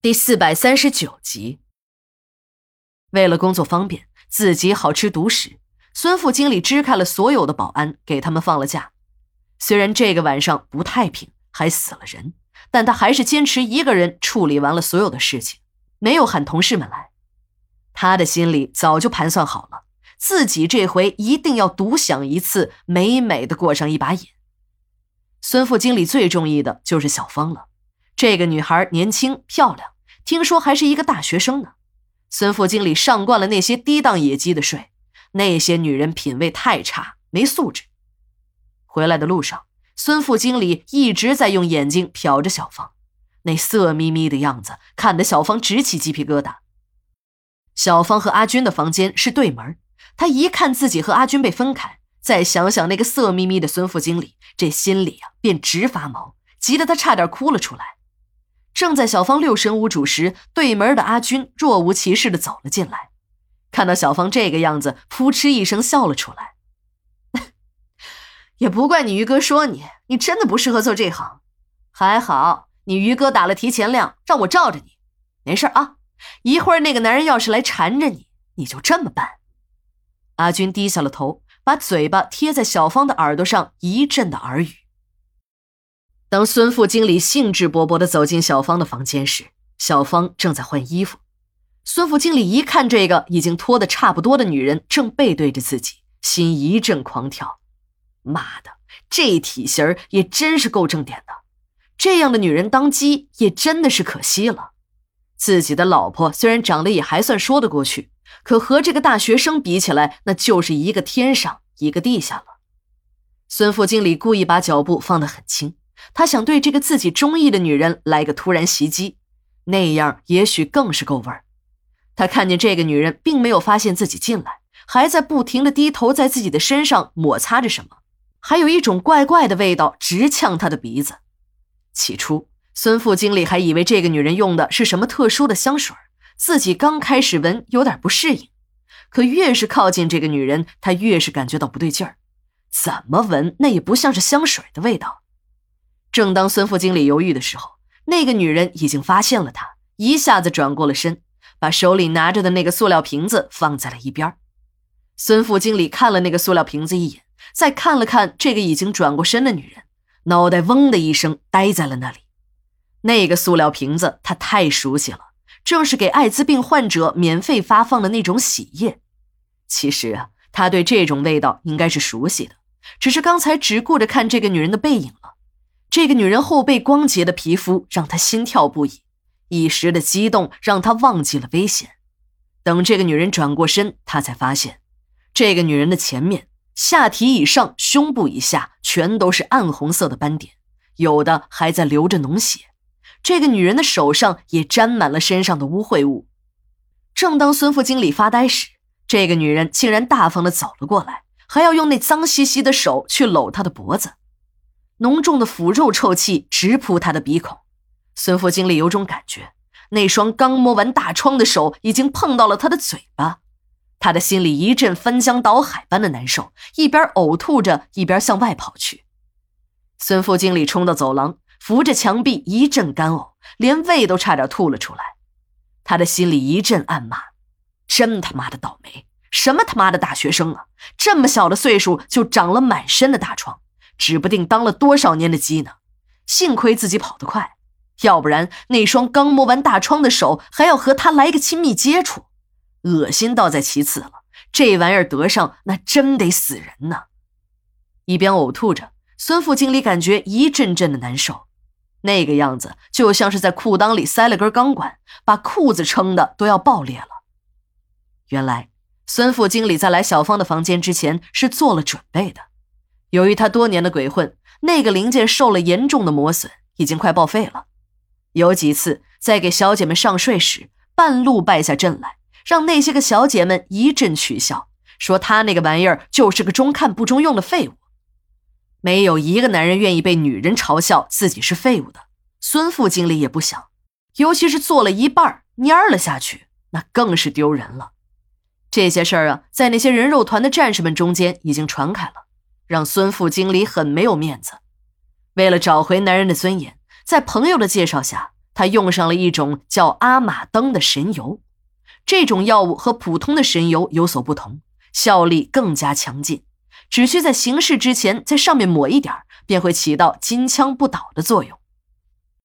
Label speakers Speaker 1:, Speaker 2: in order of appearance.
Speaker 1: 第四百三十九集。为了工作方便，自己好吃独食，孙副经理支开了所有的保安，给他们放了假。虽然这个晚上不太平，还死了人，但他还是坚持一个人处理完了所有的事情，没有喊同事们来。他的心里早就盘算好了，自己这回一定要独享一次，美美的过上一把瘾。孙副经理最中意的就是小芳了。这个女孩年轻漂亮，听说还是一个大学生呢。孙副经理上惯了那些低档野鸡的税，那些女人品味太差，没素质。回来的路上，孙副经理一直在用眼睛瞟着小芳，那色眯眯的样子看得小芳直起鸡皮疙瘩。小芳和阿军的房间是对门，她一看自己和阿军被分开，再想想那个色眯眯的孙副经理，这心里啊便直发毛，急得她差点哭了出来。正在小芳六神无主时，对门的阿军若无其事的走了进来，看到小芳这个样子，扑哧一声笑了出来。也不怪你于哥说你，你真的不适合做这行。还好你于哥打了提前量，让我罩着你，没事啊。一会儿那个男人要是来缠着你，你就这么办。阿军低下了头，把嘴巴贴在小芳的耳朵上，一阵的耳语。当孙副经理兴致勃勃地走进小芳的房间时，小芳正在换衣服。孙副经理一看这个已经脱得差不多的女人正背对着自己，心一阵狂跳。妈的，这体型儿也真是够正点的。这样的女人当鸡也真的是可惜了。自己的老婆虽然长得也还算说得过去，可和这个大学生比起来，那就是一个天上一个地下了。孙副经理故意把脚步放得很轻。他想对这个自己中意的女人来个突然袭击，那样也许更是够味儿。他看见这个女人并没有发现自己进来，还在不停的低头在自己的身上摩擦着什么，还有一种怪怪的味道直呛他的鼻子。起初，孙副经理还以为这个女人用的是什么特殊的香水，自己刚开始闻有点不适应，可越是靠近这个女人，他越是感觉到不对劲儿，怎么闻那也不像是香水的味道。正当孙副经理犹豫的时候，那个女人已经发现了他，一下子转过了身，把手里拿着的那个塑料瓶子放在了一边。孙副经理看了那个塑料瓶子一眼，再看了看这个已经转过身的女人，脑袋嗡的一声，呆在了那里。那个塑料瓶子他太熟悉了，正是给艾滋病患者免费发放的那种洗液。其实啊，他对这种味道应该是熟悉的，只是刚才只顾着看这个女人的背影。这个女人后背光洁的皮肤让他心跳不已，一时的激动让他忘记了危险。等这个女人转过身，他才发现，这个女人的前面、下体以上、胸部以下全都是暗红色的斑点，有的还在流着脓血。这个女人的手上也沾满了身上的污秽物。正当孙副经理发呆时，这个女人竟然大方的走了过来，还要用那脏兮兮的手去搂他的脖子。浓重的腐肉臭气直扑他的鼻孔，孙副经理有种感觉，那双刚摸完大疮的手已经碰到了他的嘴巴，他的心里一阵翻江倒海般的难受，一边呕吐着，一边向外跑去。孙副经理冲到走廊，扶着墙壁一阵干呕，连胃都差点吐了出来。他的心里一阵暗骂：真他妈的倒霉！什么他妈的大学生啊，这么小的岁数就长了满身的大疮！指不定当了多少年的鸡呢，幸亏自己跑得快，要不然那双刚摸完大疮的手还要和他来个亲密接触，恶心倒在其次了。这玩意儿得上那真得死人呢。一边呕吐着，孙副经理感觉一阵阵的难受，那个样子就像是在裤裆里塞了根钢管，把裤子撑的都要爆裂了。原来孙副经理在来小芳的房间之前是做了准备的。由于他多年的鬼混，那个零件受了严重的磨损，已经快报废了。有几次在给小姐们上税时，半路败下阵来，让那些个小姐们一阵取笑，说他那个玩意儿就是个中看不中用的废物。没有一个男人愿意被女人嘲笑自己是废物的，孙副经理也不想，尤其是做了一半蔫了下去，那更是丢人了。这些事儿啊，在那些人肉团的战士们中间已经传开了。让孙副经理很没有面子。为了找回男人的尊严，在朋友的介绍下，他用上了一种叫阿玛登的神油。这种药物和普通的神油有所不同，效力更加强劲。只需在行事之前在上面抹一点，便会起到金枪不倒的作用。